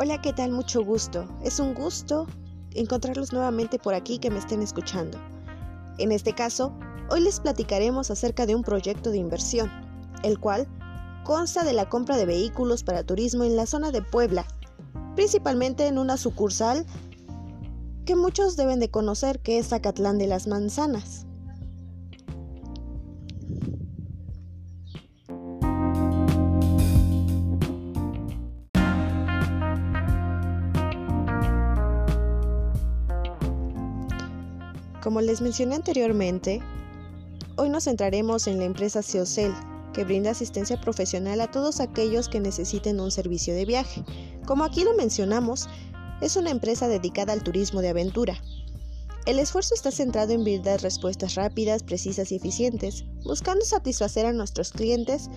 Hola, ¿qué tal? Mucho gusto. Es un gusto encontrarlos nuevamente por aquí que me estén escuchando. En este caso, hoy les platicaremos acerca de un proyecto de inversión, el cual consta de la compra de vehículos para turismo en la zona de Puebla, principalmente en una sucursal que muchos deben de conocer que es Zacatlán de las Manzanas. Como les mencioné anteriormente, hoy nos centraremos en la empresa Seocel, que brinda asistencia profesional a todos aquellos que necesiten un servicio de viaje. Como aquí lo mencionamos, es una empresa dedicada al turismo de aventura. El esfuerzo está centrado en brindar respuestas rápidas, precisas y eficientes, buscando satisfacer a nuestros clientes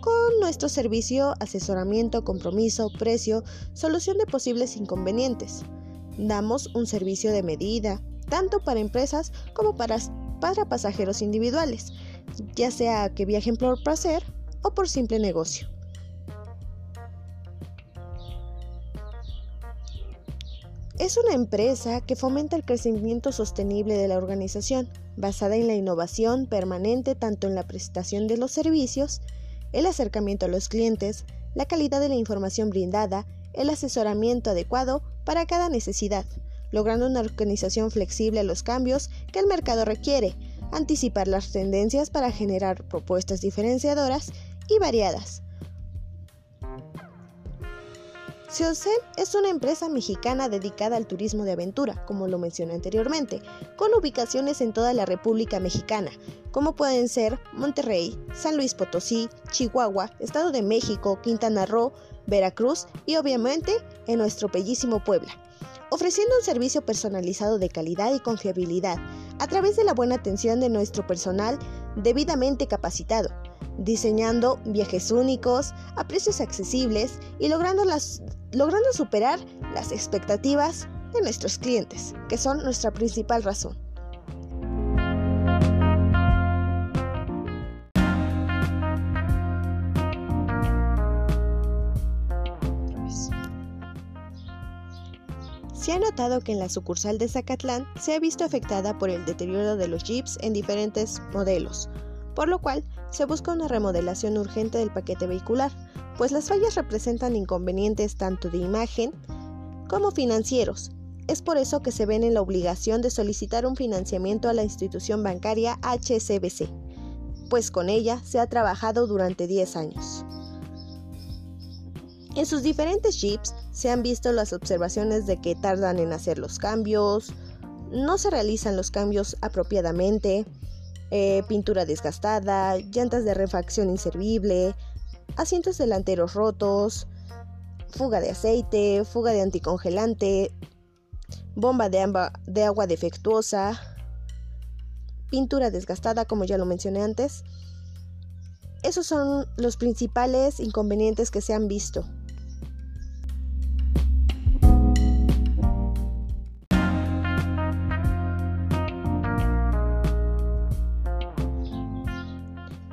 con nuestro servicio, asesoramiento, compromiso, precio, solución de posibles inconvenientes. Damos un servicio de medida, tanto para empresas como para, pasajeros individuales, ya sea que viajen por placer o por simple negocio. Es una empresa que fomenta el crecimiento sostenible de la organización, basada en la innovación permanente tanto en la prestación de los servicios, el acercamiento a los clientes, la calidad de la información brindada, el asesoramiento adecuado para cada necesidad, logrando una organización flexible a los cambios que el mercado requiere, anticipar las tendencias para generar propuestas diferenciadoras y variadas. Seocel es una empresa mexicana dedicada al turismo de aventura, como lo mencioné anteriormente, con ubicaciones en toda la República Mexicana, como pueden ser Monterrey, San Luis Potosí, Chihuahua, Estado de México, Quintana Roo, Veracruz y obviamente en nuestro bellísimo Puebla ofreciendo un servicio personalizado de calidad y confiabilidad a través de la buena atención de nuestro personal debidamente capacitado, diseñando viajes únicos a precios accesibles y logrando, logrando superar las expectativas de nuestros clientes, que son nuestra principal razón. Se ha notado que en la sucursal de Zacatlán se ha visto afectada por el deterioro de los jeeps en diferentes modelos, por lo cual se busca una remodelación urgente del paquete vehicular, pues las fallas representan inconvenientes tanto de imagen como financieros. Es por eso que se ven en la obligación de solicitar un financiamiento a la institución bancaria HCBC, pues con ella se ha trabajado durante 10 años. En sus diferentes jeeps se han visto las observaciones de que tardan en hacer los cambios, no se realizan los cambios apropiadamente, eh, pintura desgastada, llantas de refacción inservible, asientos delanteros rotos, fuga de aceite, fuga de anticongelante, bomba de, de agua defectuosa, pintura desgastada como ya lo mencioné antes. Esos son los principales inconvenientes que se han visto.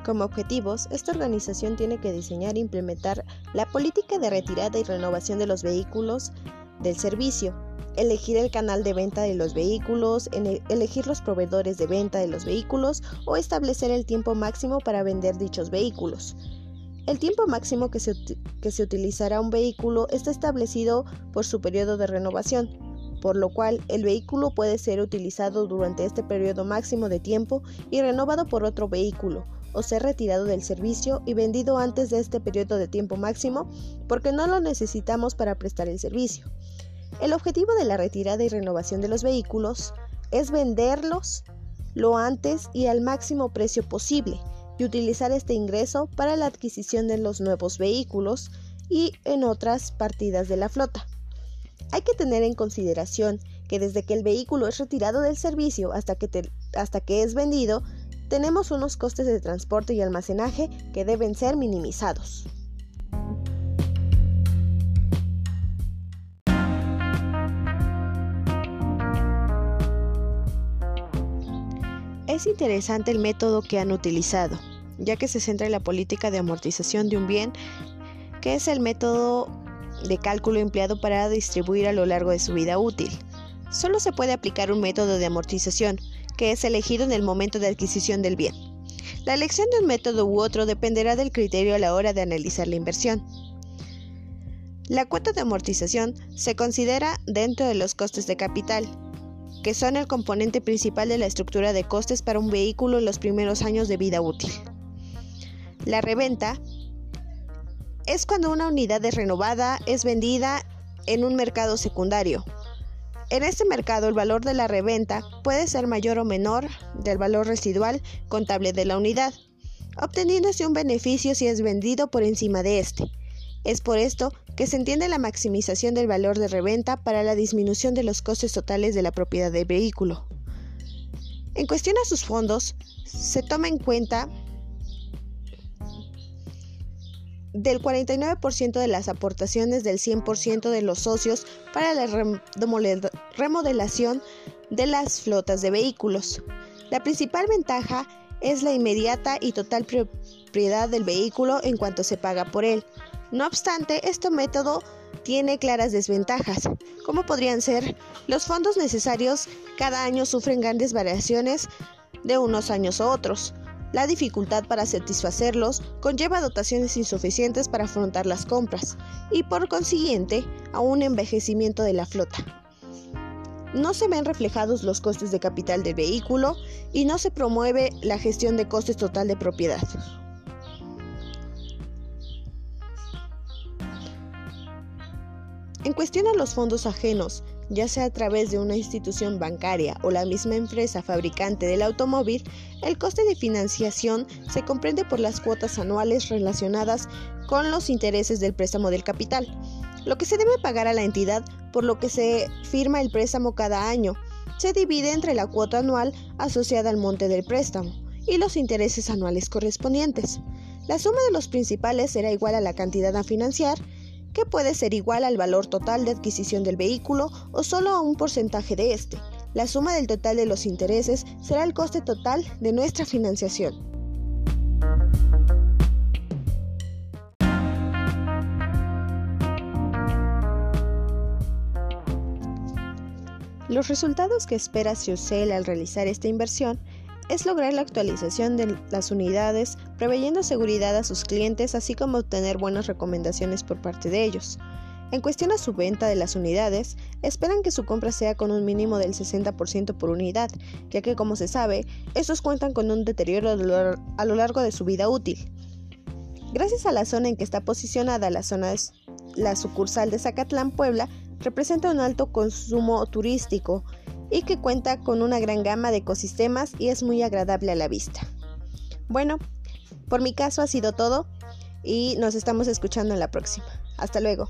Como objetivos, esta organización tiene que diseñar e implementar la política de retirada y renovación de los vehículos del servicio, elegir el canal de venta de los vehículos, elegir los proveedores de venta de los vehículos o establecer el tiempo máximo para vender dichos vehículos. El tiempo máximo que se, que se utilizará un vehículo está establecido por su periodo de renovación, por lo cual el vehículo puede ser utilizado durante este periodo máximo de tiempo y renovado por otro vehículo, o ser retirado del servicio y vendido antes de este periodo de tiempo máximo porque no lo necesitamos para prestar el servicio. El objetivo de la retirada y renovación de los vehículos es venderlos lo antes y al máximo precio posible y utilizar este ingreso para la adquisición de los nuevos vehículos y en otras partidas de la flota. Hay que tener en consideración que desde que el vehículo es retirado del servicio hasta que, hasta que es vendido, tenemos unos costes de transporte y almacenaje que deben ser minimizados. Es interesante el método que han utilizado, ya que se centra en la política de amortización de un bien, que es el método de cálculo empleado para distribuir a lo largo de su vida útil. Solo se puede aplicar un método de amortización, que es elegido en el momento de adquisición del bien. La elección de un método u otro dependerá del criterio a la hora de analizar la inversión. La cuota de amortización se considera dentro de los costes de capital, que son el componente principal de la estructura de costes para un vehículo en los primeros años de vida útil. La reventa es cuando una unidad es renovada, es vendida en un mercado secundario. En este mercado el valor de la reventa puede ser mayor o menor del valor residual contable de la unidad, obteniéndose un beneficio si es vendido por encima de este. Es por esto que se entiende la maximización del valor de reventa para la disminución de los costes totales de la propiedad del vehículo. En cuestión a sus fondos, se toma en cuenta del 49% de las aportaciones del 100% de los socios para la remodelación de las flotas de vehículos. La principal ventaja es la inmediata y total propiedad del vehículo en cuanto se paga por él, no obstante, este método tiene claras desventajas, como podrían ser los fondos necesarios cada año sufren grandes variaciones de unos años a otros. La dificultad para satisfacerlos conlleva dotaciones insuficientes para afrontar las compras y por consiguiente a un envejecimiento de la flota. No se ven reflejados los costes de capital del vehículo y no se promueve la gestión de costes total de propiedad. En cuestión a los fondos ajenos, ya sea a través de una institución bancaria o la misma empresa fabricante del automóvil, el coste de financiación se comprende por las cuotas anuales relacionadas con los intereses del préstamo del capital, lo que se debe pagar a la entidad por lo que se firma el préstamo cada año. Se divide entre la cuota anual asociada al monte del préstamo y los intereses anuales correspondientes. La suma de los principales será igual a la cantidad a financiar que puede ser igual al valor total de adquisición del vehículo o solo a un porcentaje de este. La suma del total de los intereses será el coste total de nuestra financiación. Los resultados que espera Ciocel al realizar esta inversión es lograr la actualización de las unidades, preveyendo seguridad a sus clientes, así como obtener buenas recomendaciones por parte de ellos. En cuestión a su venta de las unidades, esperan que su compra sea con un mínimo del 60% por unidad, ya que como se sabe, estos cuentan con un deterioro a lo largo de su vida útil. Gracias a la zona en que está posicionada la zona de la sucursal de Zacatlán, Puebla, representa un alto consumo turístico y que cuenta con una gran gama de ecosistemas y es muy agradable a la vista. Bueno, por mi caso ha sido todo y nos estamos escuchando en la próxima. Hasta luego.